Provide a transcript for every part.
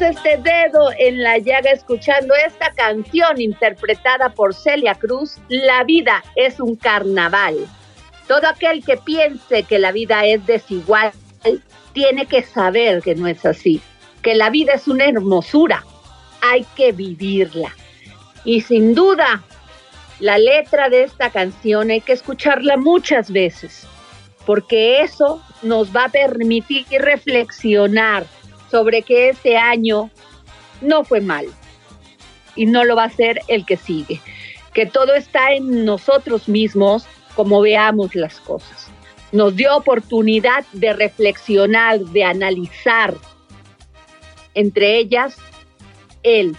Este dedo en la llaga escuchando esta canción interpretada por Celia Cruz, La vida es un carnaval. Todo aquel que piense que la vida es desigual tiene que saber que no es así, que la vida es una hermosura, hay que vivirla. Y sin duda, la letra de esta canción hay que escucharla muchas veces, porque eso nos va a permitir reflexionar sobre que este año no fue mal y no lo va a ser el que sigue, que todo está en nosotros mismos como veamos las cosas. Nos dio oportunidad de reflexionar, de analizar, entre ellas el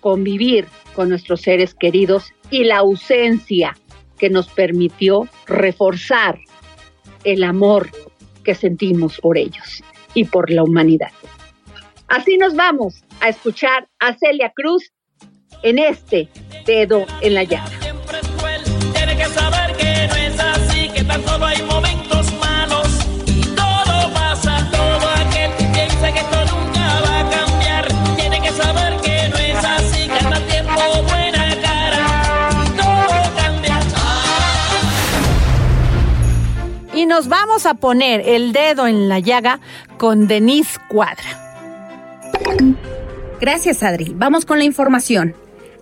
convivir con nuestros seres queridos y la ausencia que nos permitió reforzar el amor que sentimos por ellos y por la humanidad. Así nos vamos a escuchar a Celia Cruz en este dedo en la llaga. siempre es cruel, tiene que saber que no es así, que tan solo hay momentos malos y todo pasa. Todo aquel que piensa que esto nunca va a cambiar, tiene que saber que no es así, que anda tiempo buena cara y todo cambia. Y nos vamos a poner el dedo en la llaga con Denise Cuadra. Gracias, Adri. Vamos con la información.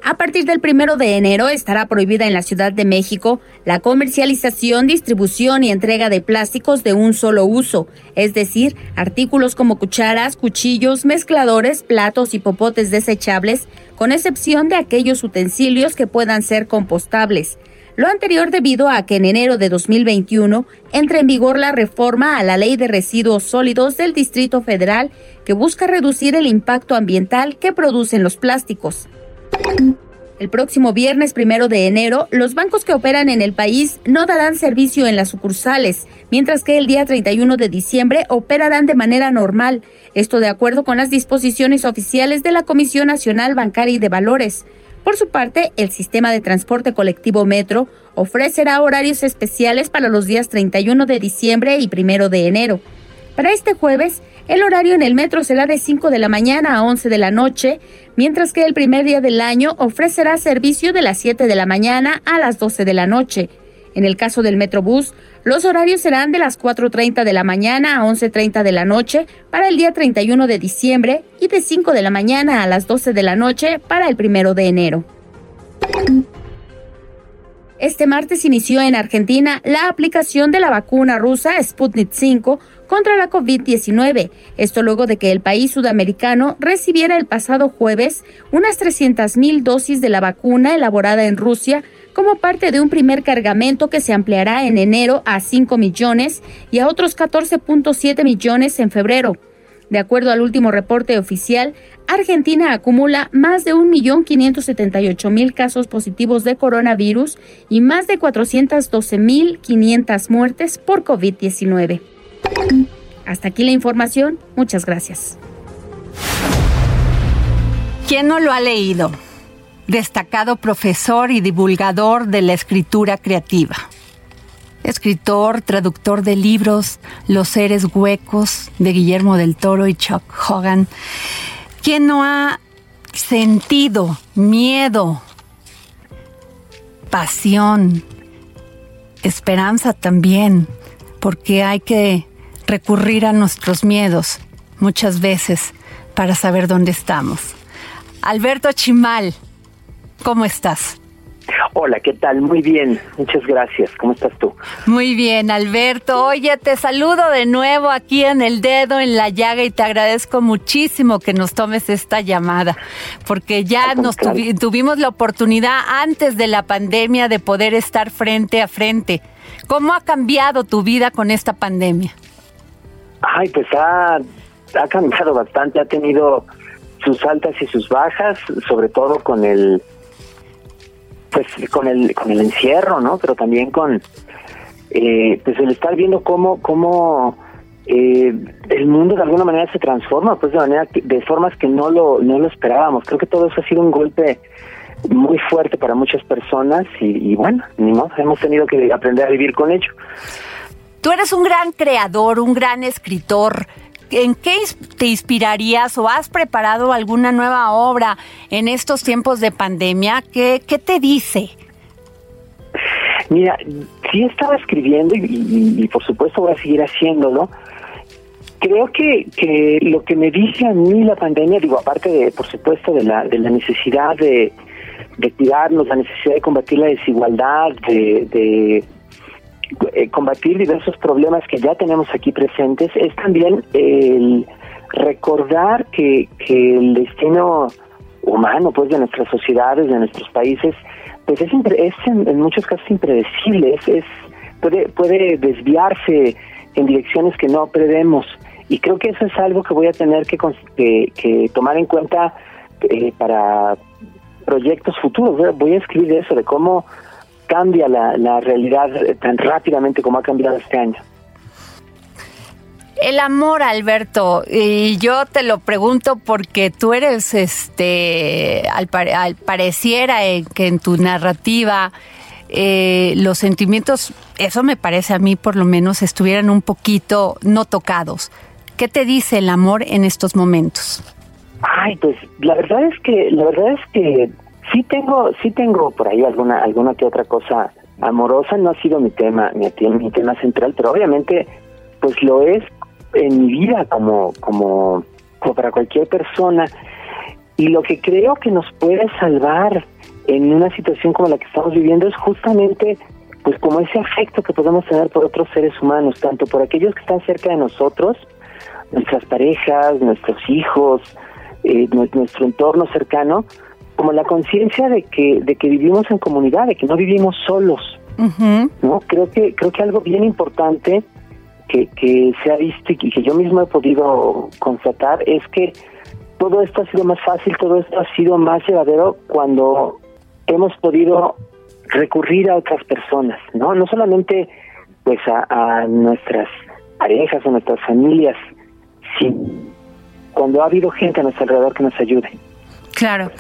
A partir del primero de enero estará prohibida en la Ciudad de México la comercialización, distribución y entrega de plásticos de un solo uso, es decir, artículos como cucharas, cuchillos, mezcladores, platos y popotes desechables, con excepción de aquellos utensilios que puedan ser compostables. Lo anterior debido a que en enero de 2021 entra en vigor la reforma a la Ley de Residuos Sólidos del Distrito Federal que busca reducir el impacto ambiental que producen los plásticos. El próximo viernes primero de enero, los bancos que operan en el país no darán servicio en las sucursales, mientras que el día 31 de diciembre operarán de manera normal. Esto de acuerdo con las disposiciones oficiales de la Comisión Nacional Bancaria y de Valores. Por su parte, el sistema de transporte colectivo Metro ofrecerá horarios especiales para los días 31 de diciembre y 1 de enero. Para este jueves, el horario en el metro será de 5 de la mañana a 11 de la noche, mientras que el primer día del año ofrecerá servicio de las 7 de la mañana a las 12 de la noche. En el caso del Metrobús, los horarios serán de las 4.30 de la mañana a 11.30 de la noche para el día 31 de diciembre y de 5 de la mañana a las 12 de la noche para el primero de enero. Este martes inició en Argentina la aplicación de la vacuna rusa Sputnik 5 contra la COVID-19. Esto luego de que el país sudamericano recibiera el pasado jueves unas 300.000 dosis de la vacuna elaborada en Rusia como parte de un primer cargamento que se ampliará en enero a 5 millones y a otros 14.7 millones en febrero. De acuerdo al último reporte oficial, Argentina acumula más de 1.578.000 casos positivos de coronavirus y más de 412.500 muertes por COVID-19. Hasta aquí la información. Muchas gracias. ¿Quién no lo ha leído? Destacado profesor y divulgador de la escritura creativa. Escritor, traductor de libros Los seres huecos de Guillermo del Toro y Chuck Hogan. ¿Quién no ha sentido miedo, pasión, esperanza también? Porque hay que recurrir a nuestros miedos muchas veces para saber dónde estamos. Alberto Chimal, ¿cómo estás? Hola, ¿qué tal? Muy bien, muchas gracias. ¿Cómo estás tú? Muy bien, Alberto. Oye, te saludo de nuevo aquí en el dedo, en la llaga, y te agradezco muchísimo que nos tomes esta llamada, porque ya nos tuvimos la oportunidad antes de la pandemia de poder estar frente a frente. ¿Cómo ha cambiado tu vida con esta pandemia? Ay, pues ha, ha cambiado bastante, ha tenido sus altas y sus bajas, sobre todo con el pues con el con el encierro, ¿no? Pero también con eh, pues el estar viendo cómo cómo eh, el mundo de alguna manera se transforma, pues de manera de formas que no lo no lo esperábamos. Creo que todo eso ha sido un golpe muy fuerte para muchas personas y, bueno, ni modo, hemos tenido que aprender a vivir con ello. Tú eres un gran creador, un gran escritor. ¿En qué te inspirarías o has preparado alguna nueva obra en estos tiempos de pandemia? ¿Qué, qué te dice? Mira, sí estaba escribiendo y, por supuesto voy a seguir haciéndolo. Creo que, que lo que me dice a mí la pandemia, digo, aparte de, por supuesto, de la, de la necesidad de, de cuidarnos, la necesidad de combatir la desigualdad, de eh, combatir diversos problemas que ya tenemos aquí presentes es también el recordar que, que el destino humano pues de nuestras sociedades, de nuestros países, pues es, es en, muchos casos impredecible, es, puede, puede desviarse en direcciones que no prevemos. Y creo que eso es algo que voy a tener que, que, tomar en cuenta eh, para proyectos futuros. Voy a escribir eso, de cómo cambia la, la realidad tan rápidamente como ha cambiado este año. El amor, Alberto, y yo te lo pregunto porque tú eres, este, al, pareciera que en tu narrativa eh, los sentimientos, eso me parece a mí por lo menos, estuvieran un poquito no tocados. ¿Qué te dice el amor en estos momentos? Ay, pues la verdad es que, la verdad es que Sí tengo, sí tengo por ahí alguna, alguna que otra cosa amorosa, no ha sido mi tema, mi, tema central, pero obviamente pues lo es en mi vida como, como, como para cualquier persona. Y lo que creo que nos puede salvar en una situación como la que estamos viviendo es justamente pues como ese afecto que podemos tener por otros seres humanos, tanto por aquellos que están cerca de nosotros, nuestras parejas, nuestros hijos, eh, nuestro entorno cercano, como la conciencia de que de que vivimos en comunidad, de que no vivimos solos. No, creo que creo que algo bien importante que, que se ha visto y que yo mismo he podido constatar es que todo esto ha sido más fácil, todo esto ha sido más llevadero cuando hemos podido recurrir a otras personas, ¿no? No solamente pues a, a nuestras parejas o nuestras familias, sino cuando ha habido gente a nuestro alrededor que nos ayude. Claro.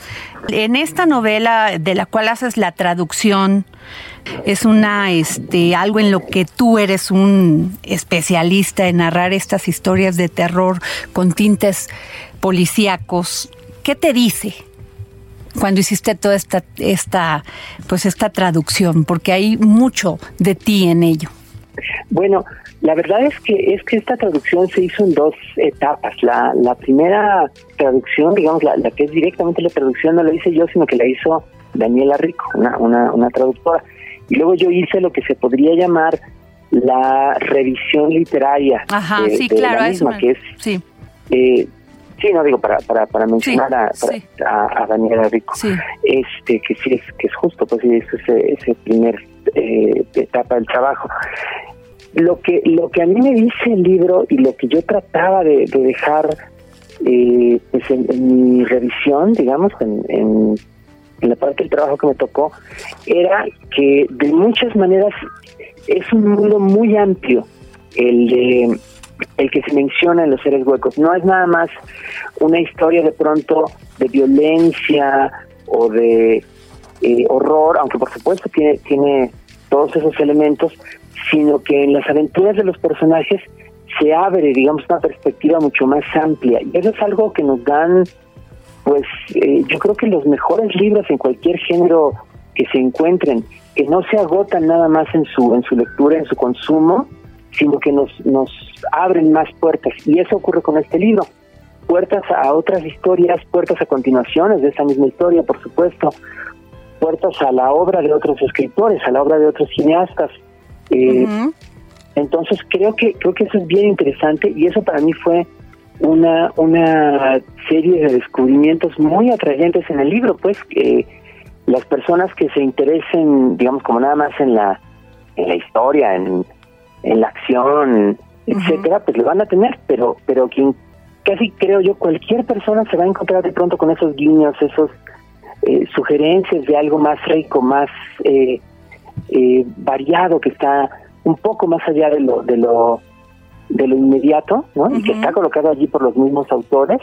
En esta novela de la cual haces la traducción, es una este algo en lo que tú eres un especialista en narrar estas historias de terror con tintes policíacos. ¿Qué te dice cuando hiciste toda esta esta pues esta traducción? Porque hay mucho de ti en ello. Bueno, la verdad es que es que esta traducción se hizo en dos etapas. La, la primera traducción, digamos, la, la que es directamente la traducción, no la hice yo, sino que la hizo Daniela Rico, una, una, una traductora. y luego yo hice lo que se podría llamar la revisión literaria Ajá, de, sí, de claro, la eso misma, me- que es sí, eh, sí, no digo para para, para mencionar Sí, a, para- sí. a, a Daniela Rico, sí. este que sí es que es justo, pues sí es ese, ese primer eh, etapa del trabajo. Lo que lo que a mí me dice el libro y lo que yo trataba de, de dejar eh, pues en, mi revisión, digamos, en, en, en la parte del trabajo que me tocó, era que de muchas maneras es un mundo muy amplio el de el que se menciona en los seres huecos. No es nada más una historia de pronto de violencia o de eh, horror, aunque por supuesto tiene, tiene todos esos elementos, sino que en las aventuras de los personajes se abre, digamos, una perspectiva mucho más amplia. Y eso es algo que nos dan, pues, eh, yo creo que los mejores libros en cualquier género que se encuentren, que no se agotan nada más en su, en su lectura, en su consumo, sino que nos, nos abren más puertas. Y eso ocurre con este libro. Puertas a otras historias, puertas a continuaciones de esa misma historia, por supuesto, puertas a la obra de otros escritores, a la obra de otros cineastas. Eh, entonces creo que creo que eso es bien interesante y eso para mí fue una una serie de descubrimientos muy atrayentes en el libro, pues que las personas que se interesen, digamos, como nada más en la en la historia, en, en la acción, etcétera, pues lo van a tener, pero pero quien casi creo yo cualquier persona se va a encontrar de pronto con esos guiños, esos eh, sugerencias de algo más rico, más eh, eh, variado, que está un poco más allá de lo de lo de lo inmediato, ¿no? Y que está colocado allí por los mismos autores.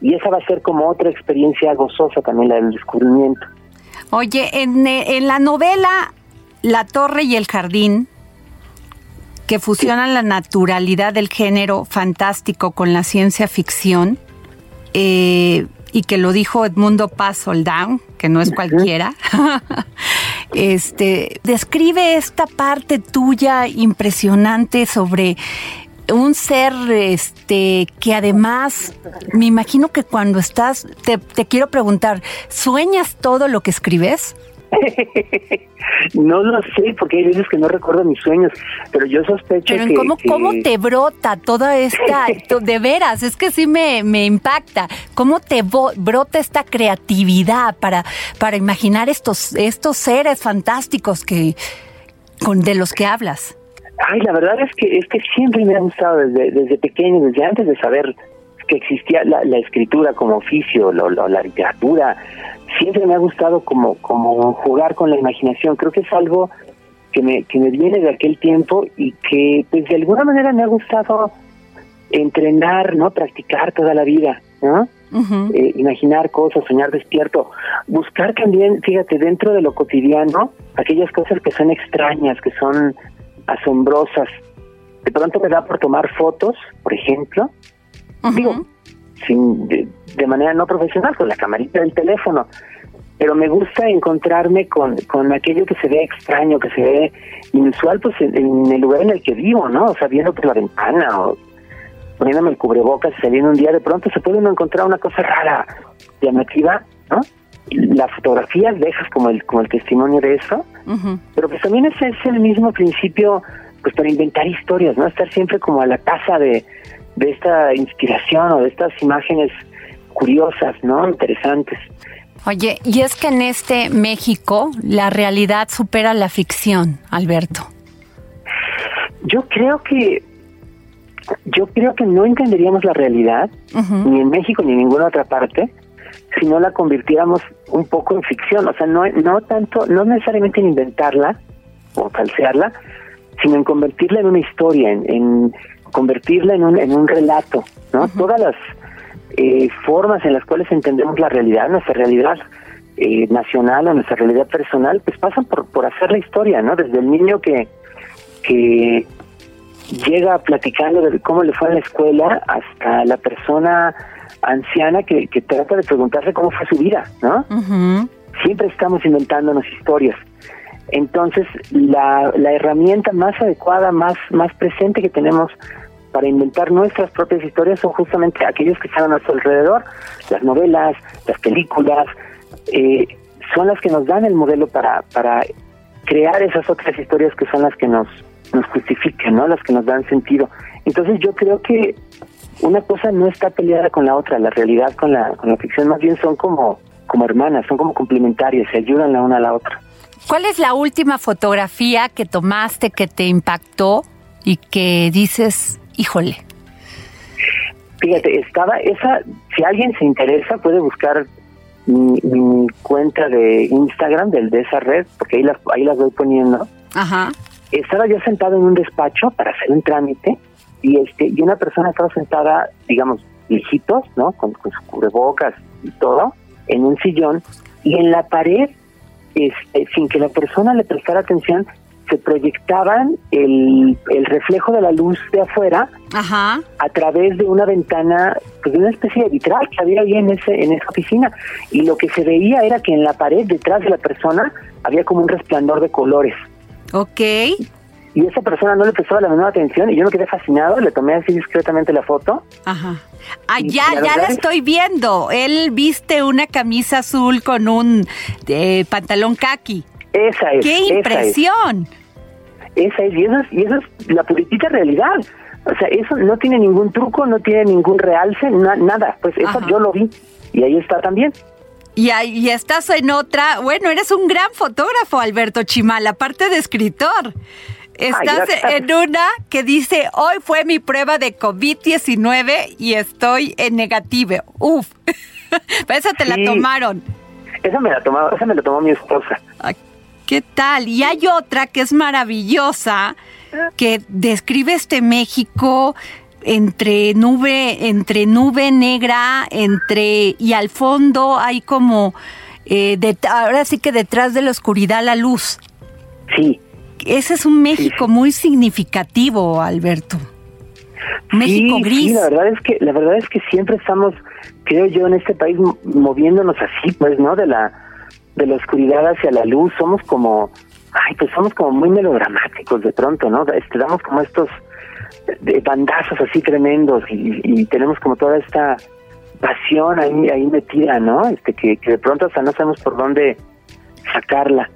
Y esa va a ser como otra experiencia gozosa también la del descubrimiento. Oye, en, en la novela La Torre y el Jardín, que fusionan la naturalidad del género fantástico con la ciencia ficción, eh, y que lo dijo Edmundo Paz Soldán, que no es cualquiera, este, describe esta parte tuya impresionante sobre un ser este que además me imagino que cuando estás te, te quiero preguntar sueñas todo lo que escribes no lo sé, porque hay veces que no recuerdo mis sueños, pero yo sospecho pero que... cómo que- cómo te brota toda esta de veras es que sí me, me impacta. Cómo te brota esta creatividad para para imaginar estos estos seres fantásticos que con de los que hablas Ay, la verdad es que es que siempre me ha gustado desde, desde pequeño, desde antes de saber que existía la, la escritura como oficio, lo- lo- la literatura, siempre me ha gustado como, como jugar con la imaginación. Creo que es algo que me, que me viene de aquel tiempo y que pues de alguna manera me ha gustado entrenar, ¿no? Practicar toda la vida, ¿no? Eh, imaginar cosas, soñar despierto, buscar también, fíjate, dentro de lo cotidiano, aquellas cosas que son extrañas, que son asombrosas. De pronto me da por tomar fotos, por ejemplo, digo, sin, de, de manera no profesional, con la camarita del teléfono, pero me gusta encontrarme con, con aquello que se ve extraño, que se ve inusual, pues en, en el lugar en el que vivo, ¿no? O sea, viendo por la ventana o poniéndome el cubrebocas y saliendo un día, de pronto se puede uno encontrar una cosa rara, llamativa, ¿no? Y Las fotografías dejas como el, como el testimonio de eso, pero pues también ese es el mismo principio pues para inventar historias, ¿no? Estar siempre como a la casa de, de esta inspiración o de estas imágenes curiosas, ¿no? Interesantes. Oye, y es que en este México la realidad supera la ficción, Alberto. Yo creo que yo creo que no entenderíamos la realidad ni en México ni en ninguna otra parte si no la convirtiéramos un poco en ficción, o sea, no no tanto no necesariamente en inventarla o falsearla, sino en convertirla en una historia, en, en convertirla en un en un relato, ¿no? Todas las eh, formas en las cuales entendemos la realidad, nuestra realidad eh, nacional o nuestra realidad personal, pues pasan por por hacer la historia, ¿no? Desde el niño que que llega platicando de cómo le fue en la escuela hasta la persona anciana que, que trata de preguntarse cómo fue su vida, ¿no? Siempre estamos inventándonos historias. Entonces, la, la herramienta más adecuada, más, más presente que tenemos para inventar nuestras propias historias son justamente aquellos que están a nuestro alrededor, las novelas, las películas, eh, son las que nos dan el modelo para, para crear esas otras historias que son las que nos, nos justifican, ¿no? Las que nos dan sentido. Entonces yo creo que una cosa no está peleada con la otra, la realidad con la, con la ficción más bien son como, como hermanas, son como complementarias, se ayudan la una a la otra. ¿Cuál es la última fotografía que tomaste que te impactó y que dices, híjole? Fíjate, estaba esa, si alguien se interesa puede buscar mi, mi cuenta de Instagram del de esa red, porque ahí las, ahí las voy poniendo. Ajá. Estaba yo sentado en un despacho para hacer un trámite y este y una persona estaba sentada, digamos, viejitos, ¿no? Con, con cubrebocas y todo, en un sillón y en la pared, este, sin que la persona le prestara atención, se proyectaban el, el reflejo de la luz de afuera Ajá. a través de una ventana, pues de una especie de vitral que había ahí en ese en esa oficina y lo que se veía era que en la pared detrás de la persona había como un resplandor de colores Ok. y esa persona no le prestaba la menor atención y yo me quedé fascinado, le tomé así discretamente la foto. Ajá. Ah, ya, la ya verdad la es- estoy viendo. Él viste una camisa azul con un eh, pantalón kaki. Esa es. ¡Qué esa es. impresión! Esa es, y eso es, y eso es la puritita realidad. O sea, eso no tiene ningún truco, no tiene ningún realce, na- nada. Pues eso Ajá. yo lo vi y ahí está también. Y, ahí- y estás en otra. Bueno, eres un gran fotógrafo, Alberto Chimal, aparte de escritor. Estás en una que dice, hoy fue mi prueba de COVID-19 y estoy en negativo. Uf, esa te la tomaron. Esa me la tomó, esa me la tomó mi esposa. Ay, ¿Qué tal? Y hay otra que es maravillosa, que describe este México entre nube, entre nube negra, entre y al fondo hay como eh, de- ahora sí que detrás de la oscuridad la luz. Sí. Ese es un México muy significativo, Alberto. México sí, gris. Sí, la verdad es que la verdad es que siempre estamos, creo yo, en este país mo- moviéndonos así, pues, ¿no? De la de la oscuridad hacia la luz, somos como, ay, pues somos como muy melodramáticos de pronto, ¿no? Este, damos como estos de bandazos así tremendos y, y tenemos como toda esta pasión ahí ahí metida, ¿no? Este que, que de pronto hasta no sabemos por dónde sacarla.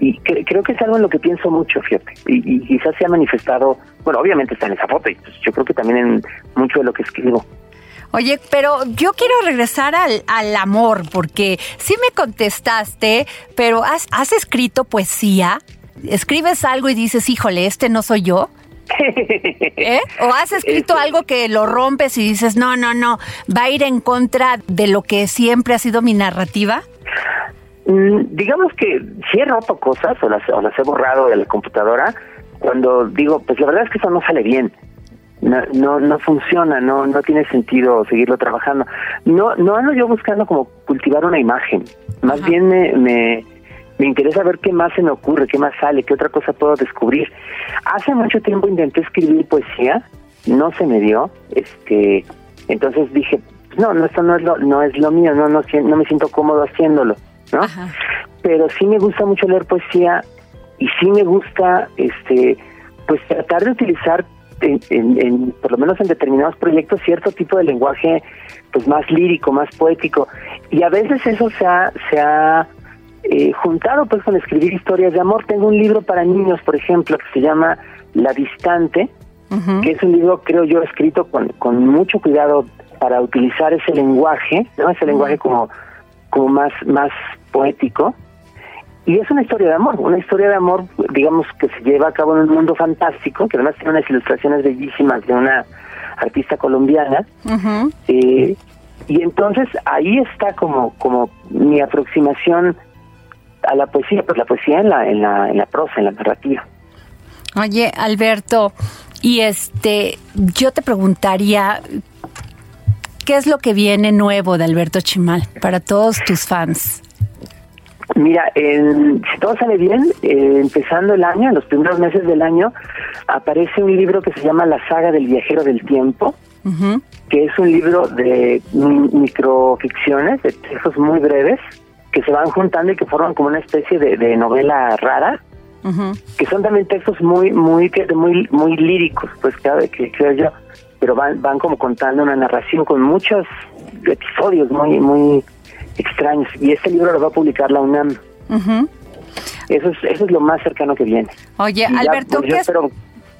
Y cre- creo que es algo en lo que pienso mucho, fíjate. Y, y quizás se ha manifestado, bueno, obviamente está en esa foto y pues, yo creo que también en mucho de lo que escribo. Oye, pero yo quiero regresar al, al amor, porque sí me contestaste, pero ¿has, has escrito poesía? ¿Escribes algo y dices, híjole, este no soy yo? ¿Eh? ¿O has escrito Este- algo que lo rompes y dices, no, no, no, va a ir en contra de lo que siempre ha sido mi narrativa? Mm, digamos que sí he roto cosas o las, o las he borrado de la computadora cuando digo, pues la verdad es que eso no sale bien. No, no, no funciona, no, no tiene sentido seguirlo trabajando. No, no ando yo buscando como cultivar una imagen. Más Ajá. bien me, me, me interesa ver qué más se me ocurre, qué más sale, qué otra cosa puedo descubrir. Hace mucho tiempo intenté escribir poesía, no se me dio, este, entonces dije, no, no, esto no es lo, no es lo mío, no, no, no me siento cómodo haciéndolo, ¿no? Ajá. pero sí me gusta mucho leer poesía y sí me gusta este pues tratar de utilizar en, en- en- por lo menos en determinados proyectos cierto tipo de lenguaje pues más lírico más poético y a veces eso se ha se ha eh, juntado pues con escribir historias de amor tengo un libro para niños por ejemplo que se llama La distante que es un libro, creo yo, escrito con, con mucho cuidado para utilizar ese lenguaje, ¿no? Ese lenguaje como, como más, más poético. Y es una historia de amor, una historia de amor, digamos, que se lleva a cabo en un mundo fantástico, que además tiene unas ilustraciones bellísimas de una artista colombiana. Eh, y entonces ahí está como, como mi aproximación a la poesía, pues la poesía en la, en la, en la prosa, en la narrativa. Oye, Alberto, y este, yo te preguntaría, ¿qué es lo que viene nuevo de Alberto Chimal para todos tus fans? Mira, en- si todo sale bien, eh, empezando el año, en los primeros meses del año, aparece un libro que se llama La saga del viajero del tiempo, Ujú. que es un libro de mi- microficciones, de textos muy breves, que se van juntando y que forman como una especie de, de novela rara, que son también textos muy, muy, muy, muy líricos, pues que, que creo yo, pero van, van como contando una narración con muchos episodios muy, muy extraños. Y este libro lo va a publicar la UNAM. Ujú. Eso es, eso es lo más cercano que viene. Oye, Y ya, Alberto, pues,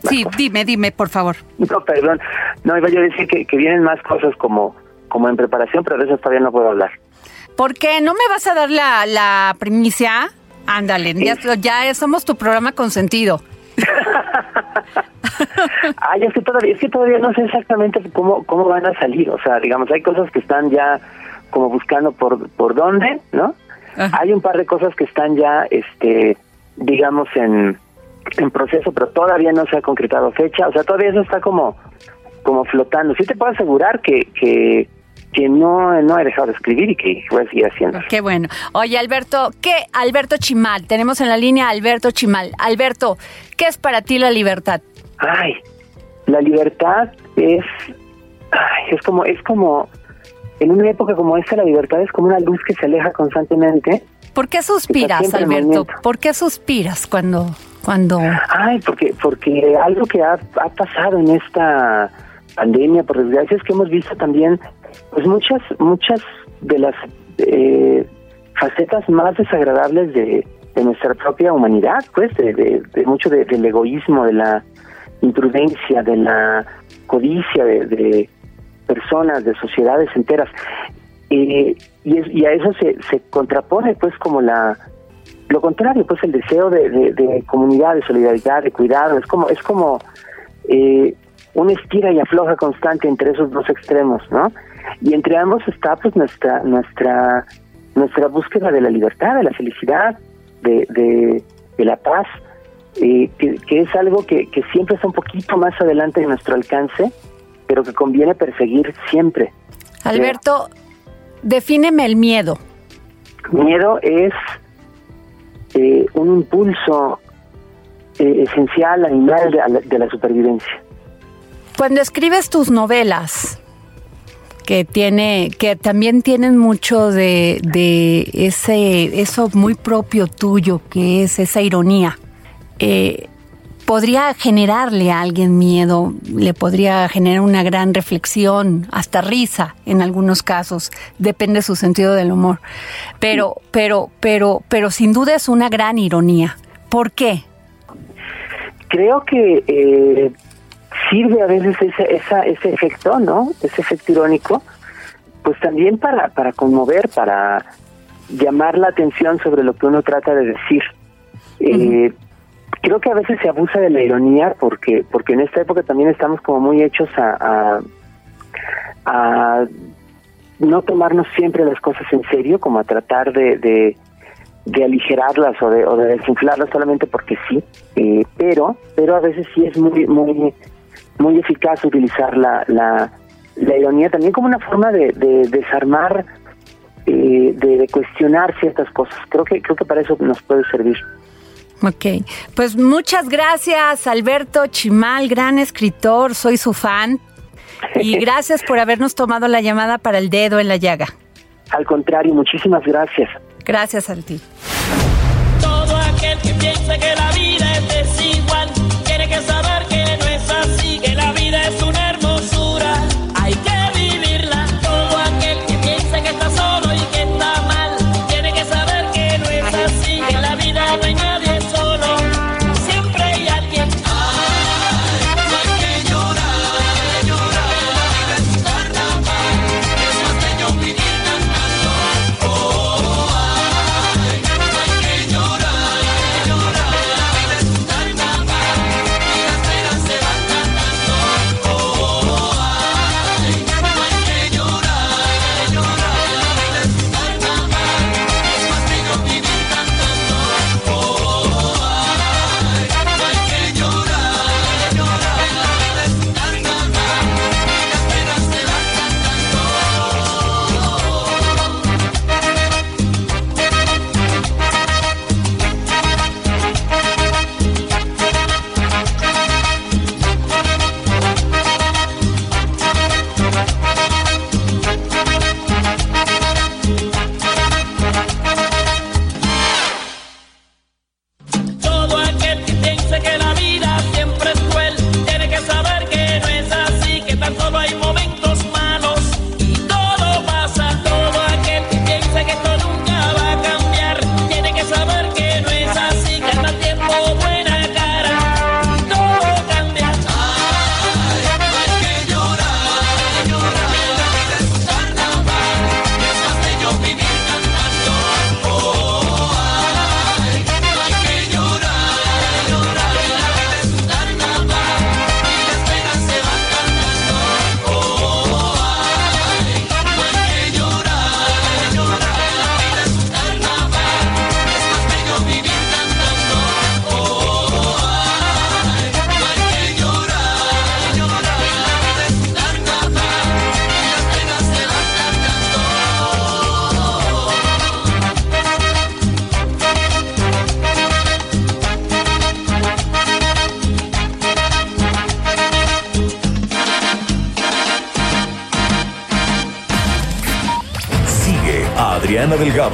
Sí, dime, dime, por favor. No, perdón. No, iba yo a decir que, que vienen más cosas como, como en preparación, pero de eso todavía no puedo hablar. ¿Por qué? ¿No me vas a dar la, la primicia? Ándale, ya, ya somos tu programa consentido. Ay, es que todavía, es que todavía no sé exactamente cómo, cómo van a salir. O sea, digamos, hay cosas que están ya como buscando por, por dónde, ¿no? Ajá. Hay un par de cosas que están ya, este, digamos, en, en proceso, pero todavía no se ha concretado fecha. O sea, todavía eso está como, como flotando. Sí te puedo asegurar que, que, que no, no he dejado de escribir y que voy a seguir haciendo. Qué bueno. Oye, Alberto, ¿qué? Alberto Chimal, tenemos en la línea a Alberto Chimal. Alberto, ¿qué es para ti la libertad? Ay, la libertad es, ay, es como, es como, en una época como esta, la libertad es como una luz que se aleja constantemente. ¿Por qué suspiras, Alberto? ¿Por qué suspiras cuando, cuando... Ay, porque, porque algo que ha, ha pasado en esta pandemia, por desgracia, es que hemos visto también, pues muchas, muchas de las eh, facetas más desagradables de, de nuestra propia humanidad, pues, de, de, de mucho de- del egoísmo, de la imprudencia, de la codicia de personas, de sociedades enteras. Eh, y, es- y a eso se, se contrapone, pues, como la lo contrario, pues, el deseo de, de- comunidad, de solidaridad, de cuidado. Es como es como eh, una estira y afloja constante entre esos dos extremos, ¿no? Y entre ambos está, pues, nuestra nuestra nuestra búsqueda de la libertad, de la felicidad, de, de, la paz, eh, que, que es algo que, que siempre está un poquito más adelante de nuestro alcance, pero que conviene perseguir siempre. Alberto, defíneme el miedo. Miedo es eh, un impulso eh, esencial animal de, a la- de la supervivencia. Cuando escribes tus novelas, que tiene, que también tienen mucho de, de ese, eso muy propio tuyo, que es esa ironía, eh, podría generarle a alguien miedo, le podría generar una gran reflexión, hasta risa en algunos casos, depende de su sentido del humor. Pero, pero, pero, pero sin duda es una gran ironía. ¿Por qué? Creo que eh, sirve a veces ese, esa, ese efecto, ¿no? Ese efecto irónico, pues también para, para conmover, para llamar la atención sobre lo que uno trata de decir. Eh, creo que a veces se abusa de la ironía porque porque en esta época también estamos como muy hechos a, no tomarnos siempre las cosas en serio, como a tratar de, de, de aligerarlas o de, o de desinflarlas solamente porque sí, eh, pero pero a veces sí es muy muy muy eficaz utilizar la, la, la ironía también como una forma de, de desarmar, eh, de, de cuestionar ciertas cosas. Creo que creo que para eso nos puede servir. Ok, pues muchas gracias Alberto Chimal, gran escritor, soy su fan. Y gracias por habernos tomado la llamada para el dedo en la llaga. Al contrario, muchísimas gracias. Gracias a ti. Todo aquel que piense que la vida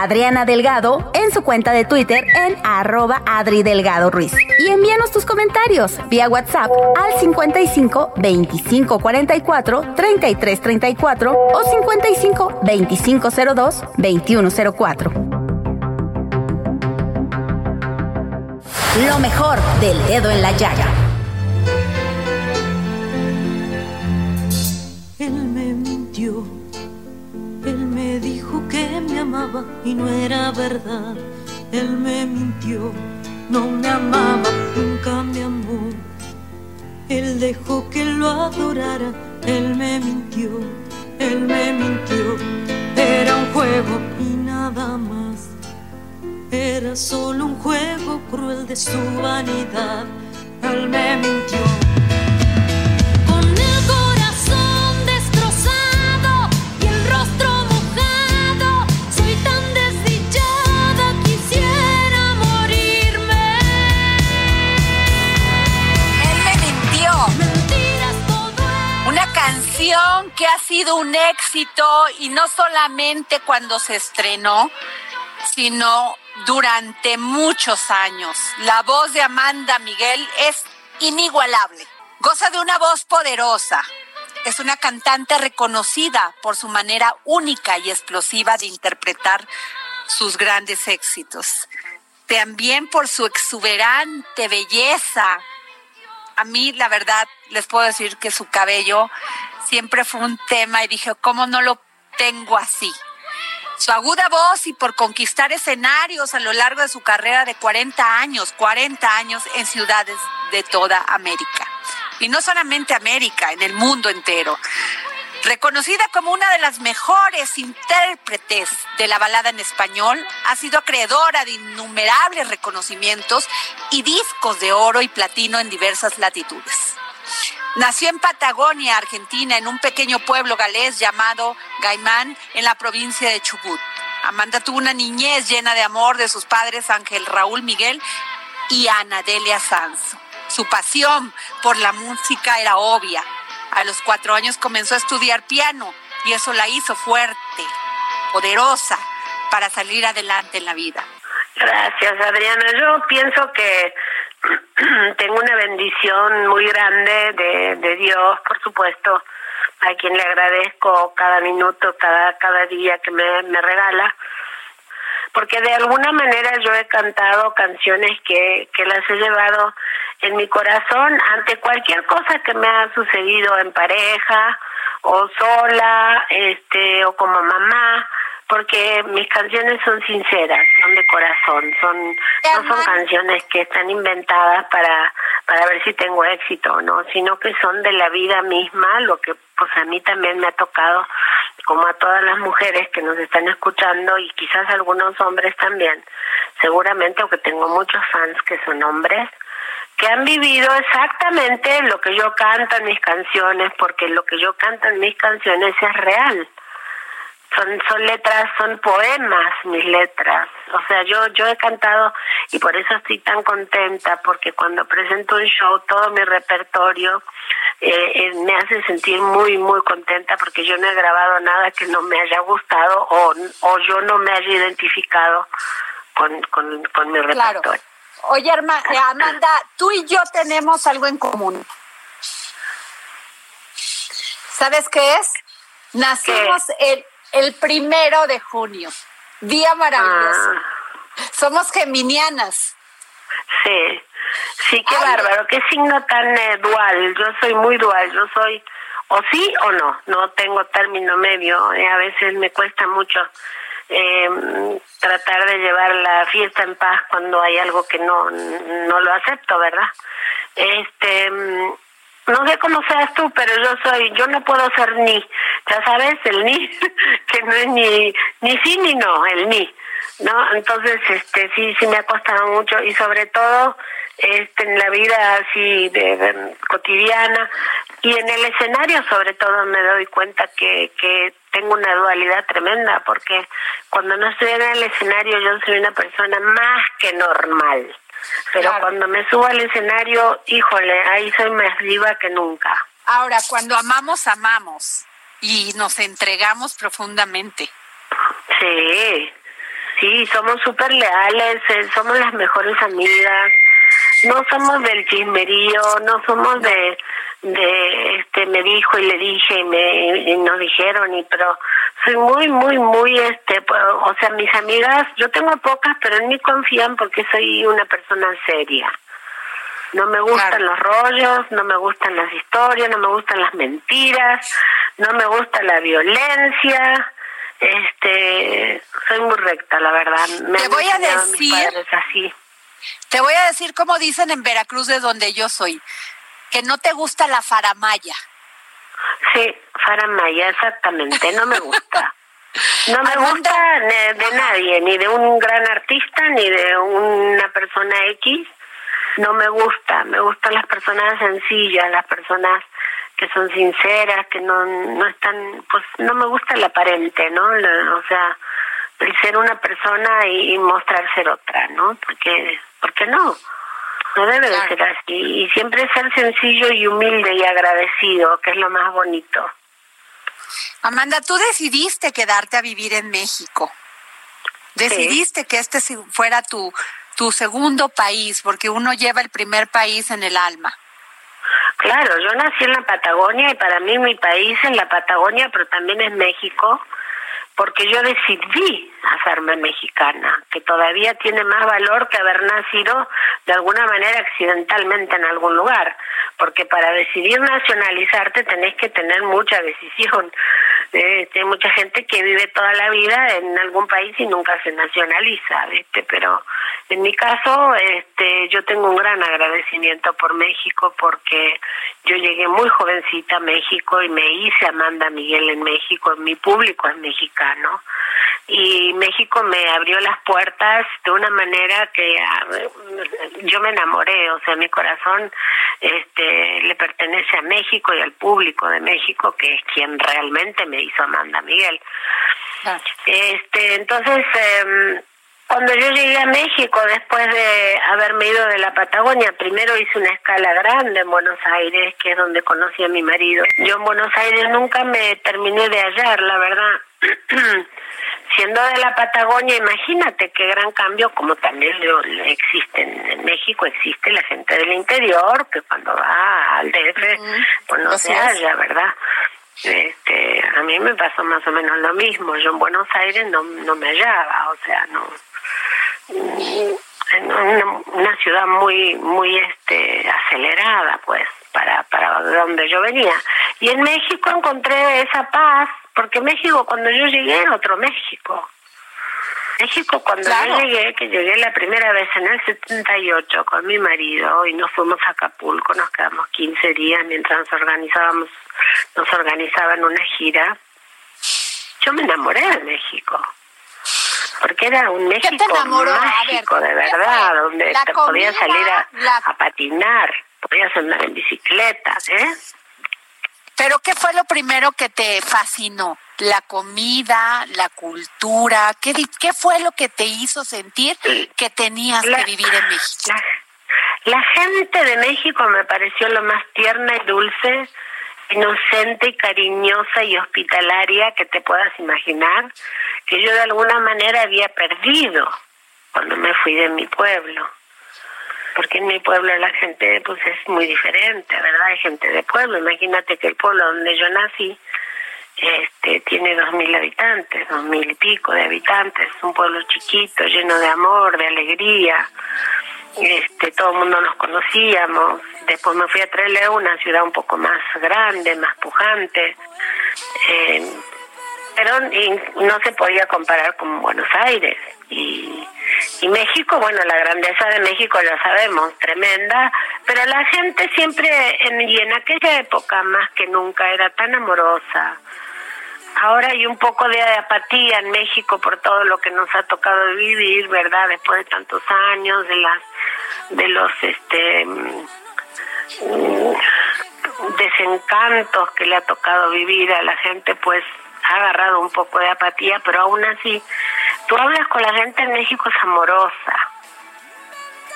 Adriana Delgado en su cuenta de Twitter en arroba Adri Delgado Ruiz. Y envíanos tus comentarios vía WhatsApp al 55 25 44 33 34 o 55 25 02 21 04. Lo mejor del dedo en la llaga. Y no era verdad. Él me mintió, no me amaba, nunca me amó. Él dejó que lo adorara, él me mintió, él me mintió. Era un juego y nada más. Era solo un juego cruel de su vanidad. Él me mintió. Que ha sido un éxito y no solamente cuando se estrenó, sino durante muchos años. La voz de Amanda Miguel es inigualable. Goza de una voz poderosa. Es una cantante reconocida por su manera única y explosiva de interpretar sus grandes éxitos. También por su exuberante belleza, a mí la verdad les puedo decir que su cabello siempre fue un tema y dije, ¿cómo no lo tengo así? Su aguda voz y por conquistar escenarios a lo largo de su carrera de 40 años, 40 años en ciudades de toda América. Y no solamente América, en el mundo entero. Reconocida como una de las mejores intérpretes de la balada en español, ha sido acreedora de innumerables reconocimientos y discos de oro y platino en diversas latitudes. Nació en Patagonia, Argentina, en un pequeño pueblo galés llamado Gaimán, en la provincia de Chubut. Amanda tuvo una niñez llena de amor de sus padres Ángel Raúl Miguel y Ana Delia Sanz. Su pasión por la música era obvia. A los cuatro años comenzó a estudiar piano y eso la hizo fuerte, poderosa, para salir adelante en la vida. Gracias, Adriana. Yo pienso que tengo una bendición muy grande de, Dios, por supuesto, a quien le agradezco cada minuto, cada, cada día que me, me regala, porque de alguna manera yo he cantado canciones que, que las he llevado en mi corazón ante cualquier cosa que me ha sucedido en pareja o sola, este, o como mamá, porque mis canciones son sinceras, son de corazón, son no son canciones que están inventadas para para ver si tengo éxito o no, sino que son de la vida misma, lo que pues a mí también me ha tocado como a todas las mujeres que nos están escuchando y quizás algunos hombres también, seguramente aunque tengo muchos fans que son hombres, que han vivido exactamente lo que yo canto en mis canciones, porque lo que yo canto en mis canciones es real. Son son letras son poemas mis letras. O sea yo yo he cantado y por eso estoy tan contenta porque cuando presento un show todo mi repertorio eh, eh, me hace sentir muy muy contenta porque yo no he grabado nada que no me haya gustado o o yo no me haya identificado con con, con mi repertorio Oye, eh, Amanda, tú y yo tenemos algo en común. ¿Sabes qué es? Nacimos el, el primero de junio. Día maravilloso. Ah. Somos geminianas. Sí, sí, qué Ay, bárbaro, qué signo tan eh, dual. Yo soy muy dual, yo soy o sí o no, no tengo término medio. eh, a veces me cuesta mucho eh, tratar de llevar la fiesta en paz cuando hay algo que no, no lo acepto, ¿verdad? Este, mm, no sé cómo seas tú, pero yo soy, yo no puedo ser ni, ya sabes, el ni, que no es ni, ni sí ni no, el ni. ¿no? Entonces, este, sí, sí me ha costado mucho y sobre todo este, en la vida así de, cotidiana y en el escenario sobre todo me doy cuenta que, que tengo una dualidad tremenda porque cuando no estoy en el escenario yo soy una persona más que normal. Pero cuando me subo al escenario, híjole, ahí soy más viva que nunca. Ahora, cuando amamos, amamos y nos entregamos profundamente. Sí, sí, somos súper leales, eh, somos las mejores amigas, no somos del chismerío, no somos de, de este, me dijo y le dije y, me, y nos dijeron, y pero soy muy, muy, muy, este, o sea, mis amigas, yo tengo pocas, pero en mí confían porque soy una persona seria. No me gustan los rollos, no me gustan las historias, no me gustan las mentiras, no me gusta la violencia. Este, soy muy recta, la verdad. Me Te voy a decir, así. Te voy a decir como dicen en Veracruz de donde yo soy, que no te gusta la faramaya. Sí, faramaya, exactamente, no me gusta. No me gusta de nadie, ni de un gran artista, ni de una persona X no me gusta, me gustan las personas sencillas, las personas que son sinceras, que no, no están, pues no me gusta el aparente, ¿no? o sea, el ser una persona y, mostrar ser otra, ¿no? Porque, porque no, no debe de ser así. Y siempre ser sencillo y humilde y agradecido, que es lo más bonito. Amanda, tú decidiste quedarte a vivir en México. Decidiste que este fuera tu, tu segundo país, porque uno lleva el primer país en el alma. Claro, yo nací en la Patagonia y para mí mi país es la Patagonia, pero también es México, porque yo decidí hacerme mexicana, que todavía tiene más valor que haber nacido de alguna manera accidentalmente en algún lugar, porque para decidir nacionalizarte tenés que tener mucha decisión. Eh, hay mucha gente que vive toda la vida en algún país y nunca se nacionaliza, ¿viste? Pero en mi caso, este, yo tengo un gran agradecimiento por México porque yo llegué muy jovencita a México y me hice Amanda Miguel en México, mi público es mexicano y México me abrió las puertas de una manera que yo me enamoré, o sea, mi corazón este le pertenece a México y al público de México que es quien realmente me hizo Amanda Miguel. Este, entonces eh, cuando yo llegué a México, después de haberme ido de la Patagonia, primero hice una escala grande en Buenos Aires, que es donde conocí a mi marido. Yo en Buenos Aires nunca me terminé de hallar, la verdad. Siendo de la Patagonia, imagínate qué gran cambio, como también existe en México, existe la gente del interior, que cuando va al DF, pues no se halla, ¿verdad? Este, a mí me pasó más o menos lo mismo. Yo en Buenos Aires no, no me hallaba, o sea, no en una, ciudad muy muy este acelerada pues para para donde yo venía. Y en México encontré esa paz porque México cuando yo llegué era otro México. México cuando yo llegué que llegué la primera vez en el 78 con mi marido y nos fuimos a Acapulco nos quedamos 15 días mientras nos organizábamos nos organizaban una gira yo me enamoré de México porque era un México mágico, de verdad, donde te podías salir a, patinar, podías andar en bicicleta, ¿eh? Pero ¿qué fue lo primero que te fascinó? ¿La comida, la cultura? ¿Qué, qué fue lo que te hizo sentir que tenías que vivir en México? la gente de México me pareció lo más tierna y dulce, inocente y cariñosa y hospitalaria que te puedas imaginar que yo de alguna manera había perdido cuando me fui de mi pueblo. Porque en mi pueblo la gente pues es muy diferente, ¿verdad? Hay gente de pueblo. Imagínate que el pueblo donde yo nací este tiene dos mil habitantes, dos mil y pico de habitantes. Es un pueblo chiquito, lleno de amor, de alegría. Este, todo el mundo nos conocíamos. Después me fui a Trelew, una ciudad un poco más grande, más pujante. Eh, pero no se podía comparar con Buenos Aires. Y, y México, bueno, la grandeza de México lo sabemos, tremenda, pero la gente siempre, en, y en aquella época más que nunca, era tan amorosa. Ahora hay un poco de apatía en México por todo lo que nos ha tocado vivir, ¿verdad? Después de tantos años, de las, de los, este, mm, desencantos que le ha tocado vivir a la gente, pues ha agarrado un poco de apatía, pero aún así, tú hablas con la gente en México es amorosa,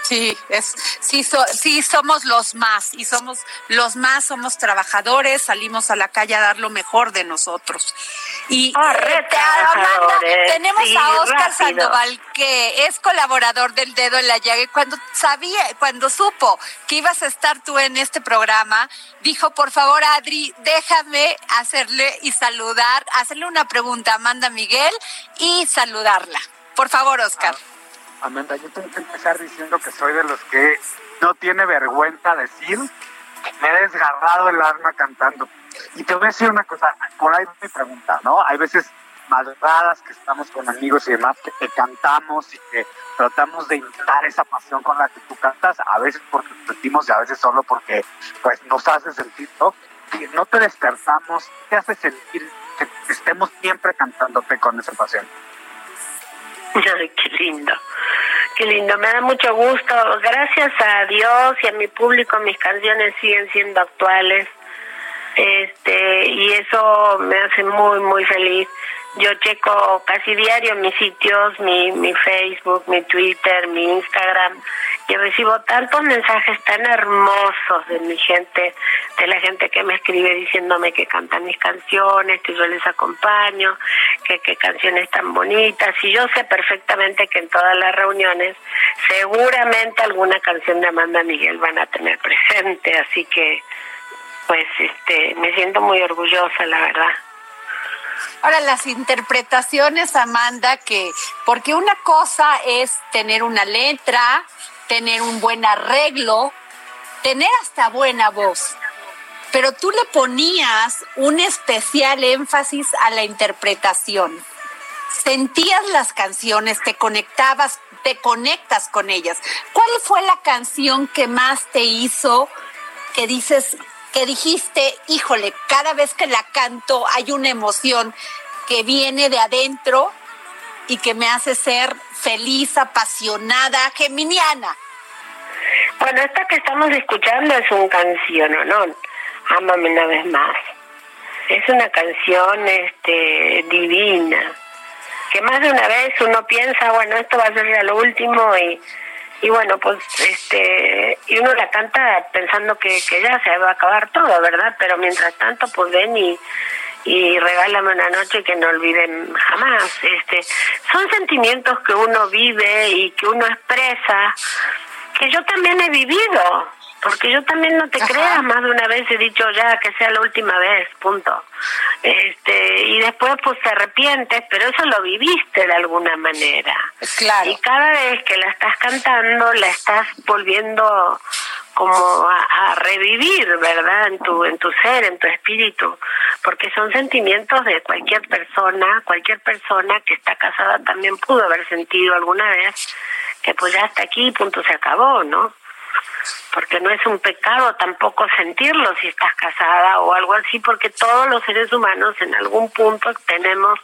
Sí, es, sí, sí, somos los más y somos los más, somos trabajadores, salimos a la calle a dar lo mejor de nosotros. Y ah, eh, tenemos a Oscar Sandoval, que es colaborador del Dedo en la Llaga, y cuando sabía, cuando supo que ibas a estar tú en este programa, dijo, por favor, Adri, déjame hacerle y saludar, hacerle una pregunta a Amanda Miguel y saludarla. Por favor, Oscar. Amanda, yo tengo que empezar diciendo que soy de los que no tiene vergüenza decir, me he desgarrado el alma cantando. Y te voy a decir una cosa, por ahí me pregunta, ¿no? Hay veces malvadas que estamos con amigos y demás, que cantamos y que tratamos de imitar esa pasión con la que tú cantas, a veces porque sentimos y a veces solo porque pues nos hace sentir, ¿no? Y no te despertamos, te hace sentir que estemos siempre cantándote con esa pasión. Ay, qué lindo, qué lindo, me da mucho gusto. Gracias a Dios y a mi público, mis canciones siguen siendo actuales. Este, y eso me hace muy, muy feliz. Yo checo casi diario mis sitios, mi, mi Facebook, mi Twitter, mi Instagram, y recibo tantos mensajes tan hermosos de mi gente, de la gente que me escribe diciéndome que cantan mis canciones, que yo les acompaño, que qué canciones tan bonitas, y yo sé perfectamente que en todas las reuniones seguramente alguna canción de Amanda Miguel van a tener presente, así que pues este me siento muy orgullosa, la verdad. Ahora, las interpretaciones, Amanda, que, porque una cosa es tener una letra, tener un buen arreglo, tener hasta buena voz, pero tú le ponías un especial énfasis a la interpretación. Sentías las canciones, te conectabas, te conectas con ellas. ¿Cuál fue la canción que más te hizo que dices, que dijiste, híjole, cada vez que la canto hay una emoción que viene de adentro y que me hace ser feliz, apasionada, geminiana. Bueno, esta que estamos escuchando es una canción, ¿no? Ámame una vez más. Es una canción este, divina, que más de una vez uno piensa, bueno, esto va a ser ya lo último y y bueno pues este y uno la canta pensando que, que ya se va a acabar todo verdad pero mientras tanto pues ven y y regálame una noche que no olviden jamás este son sentimientos que uno vive y que uno expresa que yo también he vivido porque yo también no te creas, más de una vez he dicho ya que sea la última vez, punto. Este, y después pues te arrepientes, pero eso lo viviste de alguna manera. Claro. Y cada vez que la estás cantando, la estás volviendo como a, revivir, ¿verdad? En tu, en tu ser, en tu espíritu, porque son sentimientos de cualquier persona, cualquier persona que está casada también pudo haber sentido alguna vez que pues ya hasta aquí, punto, se acabó, ¿no? Porque no es un pecado tampoco sentirlo si estás casada o algo así, porque todos los seres humanos en algún punto tenemos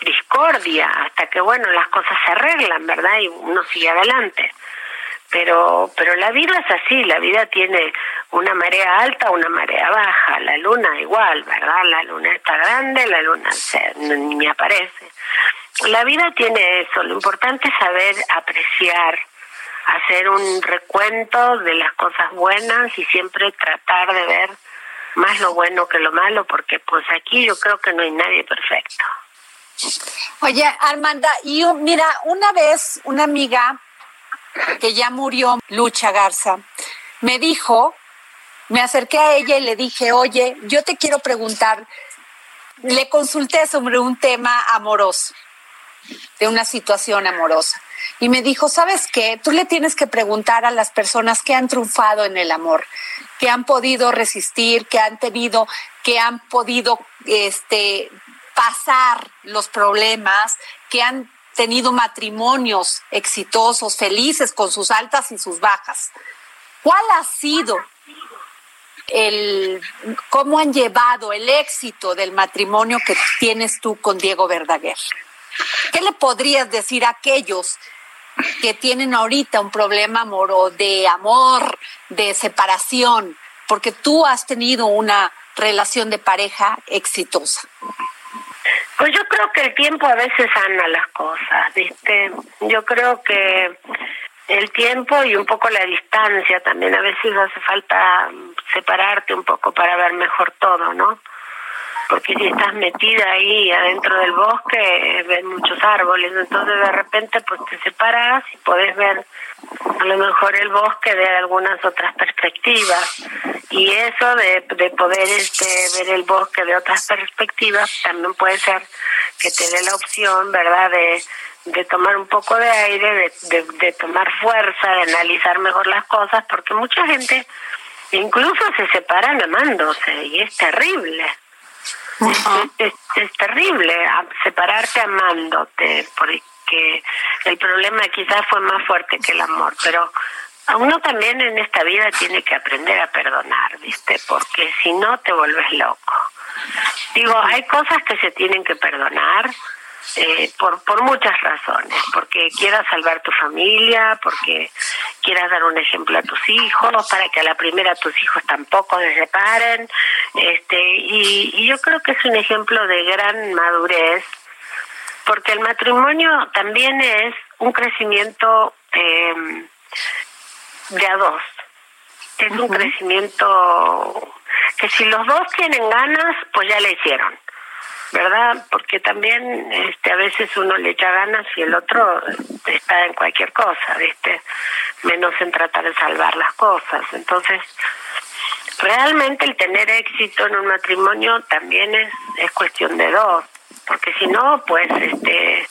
discordia, hasta que, bueno, las cosas se arreglan, ¿verdad? Y uno sigue adelante. Pero, pero la vida es así, la vida tiene una marea alta, una marea baja, la luna igual, ¿verdad? La luna está grande, la luna se, ni aparece. La vida tiene eso, lo importante es saber apreciar hacer un recuento de las cosas buenas y siempre tratar de ver más lo bueno que lo malo, porque pues aquí yo creo que no hay nadie perfecto. Oye, Armanda, y mira, una vez una amiga que ya murió, Lucha Garza, me dijo, me acerqué a ella y le dije, oye, yo te quiero preguntar, le consulté sobre un tema amoroso, de una situación amorosa. Y me dijo, ¿sabes qué? Tú le tienes que preguntar a las personas que han triunfado en el amor, que han podido resistir, que han tenido, que han podido este, pasar los problemas, que han tenido matrimonios exitosos, felices, con sus altas y sus bajas. ¿Cuál ha sido el cómo han llevado el éxito del matrimonio que tienes tú con Diego Verdaguer. ¿Qué le podrías decir a aquellos que tienen ahorita un problema amoro de amor, de separación, porque tú has tenido una relación de pareja exitosa? Pues yo creo que el tiempo a veces sana las cosas, ¿viste? Yo creo que el tiempo y un poco la distancia también a veces hace falta separarte un poco para ver mejor todo, ¿no? Porque si estás metida ahí adentro del bosque, ves muchos árboles, entonces de repente pues te separas y podés ver a lo mejor el bosque de algunas otras perspectivas. Y eso de, de poder este ver el bosque de otras perspectivas también puede ser que te dé la opción verdad de, de tomar un poco de aire de, de, tomar fuerza de analizar mejor las cosas porque mucha gente incluso se separan amándose y es terrible es, es, terrible separarte amándote porque el problema quizás fue más fuerte que el amor, pero uno también en esta vida tiene que aprender a perdonar, ¿viste? Porque si no te vuelves loco. Digo, hay cosas que se tienen que perdonar eh, por, por muchas razones, porque quieras salvar tu familia, porque quieras dar un ejemplo a tus hijos, para que a la primera tus hijos tampoco se separen, este, y, y yo creo que es un ejemplo de gran madurez porque el matrimonio también es un crecimiento eh, de a dos. Es un crecimiento que si los dos tienen ganas, pues ya le hicieron, ¿verdad? Porque también este, a veces uno le echa ganas y el otro está en cualquier cosa, ¿viste? Menos en tratar de salvar las cosas. Entonces, realmente el tener éxito en un matrimonio también es, es cuestión de dos porque si no, pues este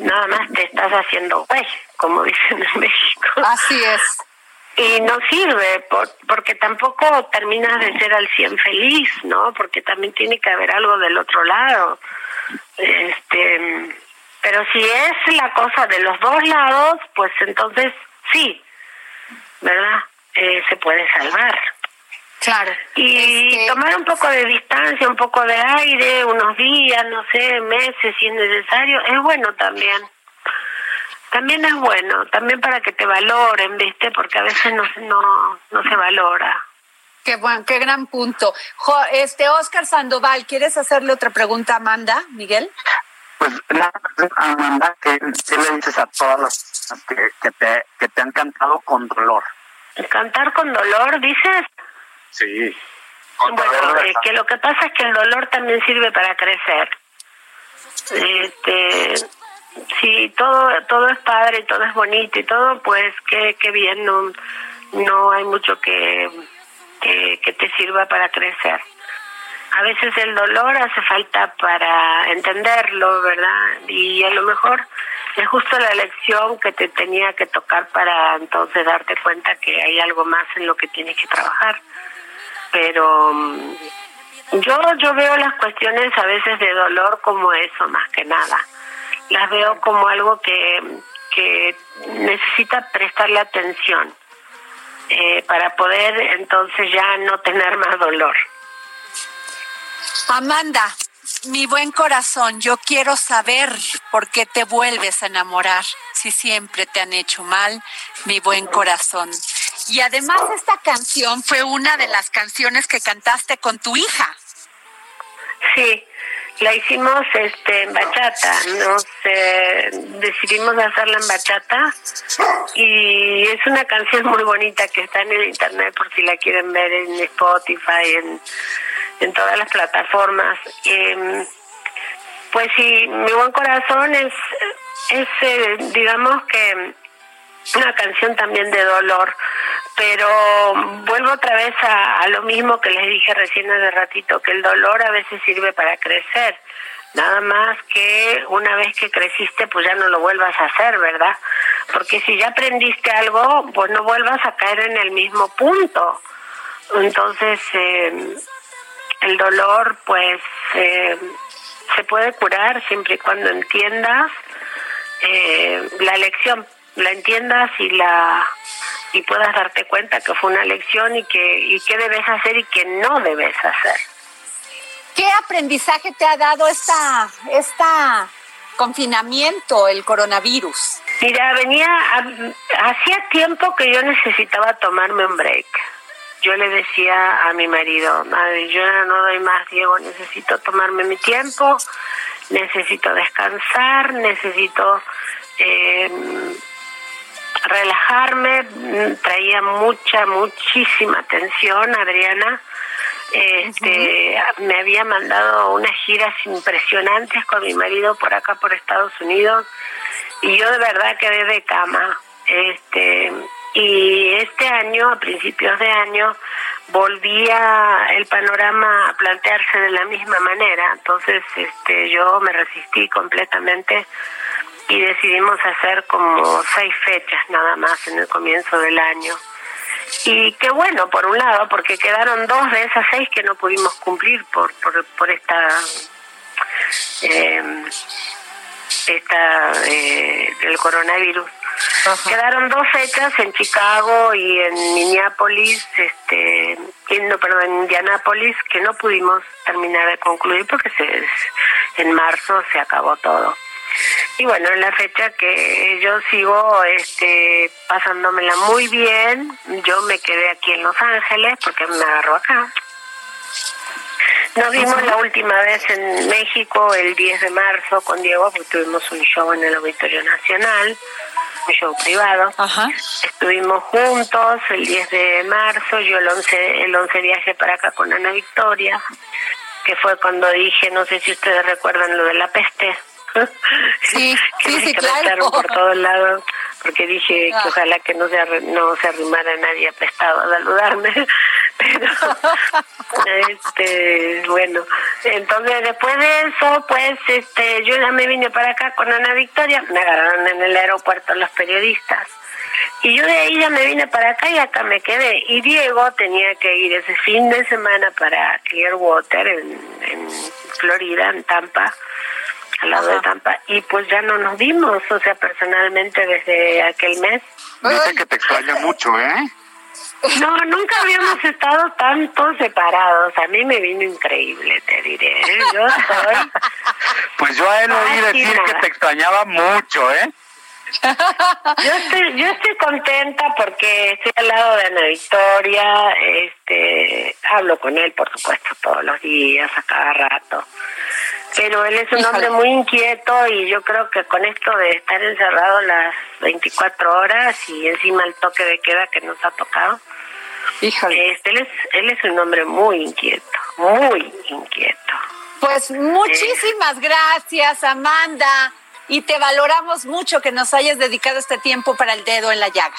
nada más te estás haciendo güey, como dicen en México. Así es. Y no sirve, por, porque tampoco terminas de ser al cien feliz, ¿no? Porque también tiene que haber algo del otro lado. Este, pero si es la cosa de los dos lados, pues entonces sí, ¿verdad? Eh, se puede salvar. Claro. Y Este, tomar un poco de distancia, un poco de aire, unos días, no sé, meses si es necesario, es bueno también. También es bueno, también para que te valoren, ¿viste? Porque a veces no, no, no se valora. Qué buen, qué gran punto. Jo- este Oscar Sandoval, ¿quieres hacerle otra pregunta a Amanda, Miguel? Pues nada, Amanda, ¿qué, qué le dices a todas las personas que, que, te, que te han cantado con dolor? Cantar con dolor, dices. Sí. Bueno, eh, que lo que pasa es que el dolor también sirve para crecer. Este, si todo todo es padre, todo es bonito y todo, pues qué qué bien, no no hay mucho que, que que te sirva para crecer. A veces el dolor hace falta para entenderlo, ¿verdad? Y a lo mejor es justo la lección que te tenía que tocar para entonces darte cuenta que hay algo más en lo que tienes que trabajar pero mm, yo yo veo las cuestiones a veces de dolor como eso más que nada las veo como algo que que necesita prestarle atención eh, para poder entonces ya no tener más dolor Amanda, mi buen corazón, yo quiero saber por qué te vuelves a enamorar si siempre te han hecho mal, mi buen corazón. Y además esta canción fue una de las canciones que cantaste con tu hija. Sí, la hicimos este en bachata, nos eh, decidimos hacerla en bachata y es una canción muy bonita que está en el internet por si la quieren ver en Spotify, en, en todas las plataformas. Em, pues sí, mi buen corazón es, es eh, digamos que una canción también de dolor, pero vuelvo otra vez a, lo mismo que les dije recién hace ratito, que el dolor a veces sirve para crecer, nada más que una vez que creciste pues ya no lo vuelvas a hacer, ¿verdad? Porque si ya aprendiste algo, pues no vuelvas a caer en el mismo punto. Entonces, eh, el dolor pues eh, se puede curar siempre y cuando entiendas eh, la lección, la entiendas y la y puedas darte cuenta que fue una lección y que y qué debes hacer y qué no debes hacer. ¿Qué aprendizaje te ha dado esta, esta confinamiento, el coronavirus? Mira, venía, hacía tiempo que yo necesitaba tomarme un break. Yo le decía a mi marido, madre, yo no doy más, Diego, necesito tomarme mi tiempo, necesito descansar, necesito eh, relajarme. Traía mucha, muchísima tensión, Adriana este, me había mandado unas giras impresionantes con mi marido por acá por Estados Unidos y yo de verdad quedé de cama. Este, y este año, a principios de año, volvía el panorama a plantearse de la misma manera. Entonces, este, yo me resistí completamente y decidimos hacer como seis fechas nada más en el comienzo del año. Y qué bueno, por un lado, porque quedaron dos de esas seis que no pudimos cumplir por, por, por esta... Eh, esta eh, del coronavirus. Quedaron dos fechas en Chicago y en Minneapolis, este, en, no, perdón, en Indianápolis, que no pudimos terminar de concluir porque se, en marzo se acabó todo. Y bueno, en la fecha que yo sigo este, pasándomela muy bien, yo me quedé aquí en Los Ángeles porque me agarró acá. Nos vimos la última vez en México el 10 de marzo con Diego, porque tuvimos un show en el Auditorio Nacional, un show privado. Estuvimos juntos el 10 de marzo, yo el 11, el 11 viaje para acá con Ana Victoria, que fue cuando dije, no sé si ustedes recuerdan lo de la peste. Sí, que sí, me sí, claro. por todos lados porque dije que ojalá que no se no se arrimara nadie apestado a saludarme pero este bueno entonces después de eso pues este yo ya me vine para acá con Ana Victoria me agarraron en el aeropuerto los periodistas y yo de ahí ya me vine para acá y acá me quedé. Y Diego tenía que ir ese fin de semana para Clearwater, en, en Florida, en Tampa, al lado de Tampa y pues ya no nos vimos, o sea, personalmente desde aquel mes. Dice que te extraña mucho, ¿eh? No, nunca habíamos estado tanto separados. A mí me vino increíble, te diré. ¿eh? Yo soy. Pues yo a él oí decir que te extrañaba mucho, ¿eh? Yo estoy, yo estoy contenta porque estoy al lado de Ana Victoria, este, hablo con él, por supuesto, todos los días, a cada rato. Pero él es un Híjole. hombre muy inquieto y yo creo que con esto de estar encerrado las 24 horas y encima el toque de queda que nos ha tocado, Híjole. este, él, es, él es un hombre muy inquieto, muy inquieto. Pues muchísimas gracias, Amanda. Y te valoramos mucho que nos hayas dedicado este tiempo para el dedo en la llaga.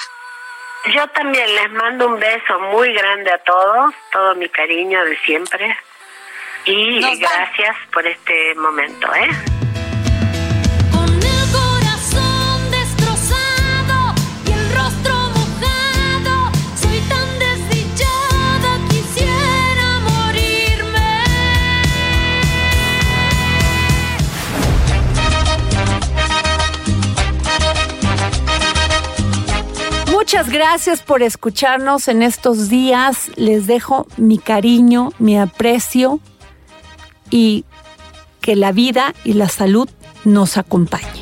Yo también les mando un beso muy grande a todos, todo mi cariño de siempre. Y Nos gracias por este momento, ¿eh? Con el corazón destrozado y el rostro mojado, soy tan desdichada, quisiera morirme. Muchas gracias por escucharnos en estos días. Les dejo mi cariño, mi aprecio y que la vida y la salud nos acompañe.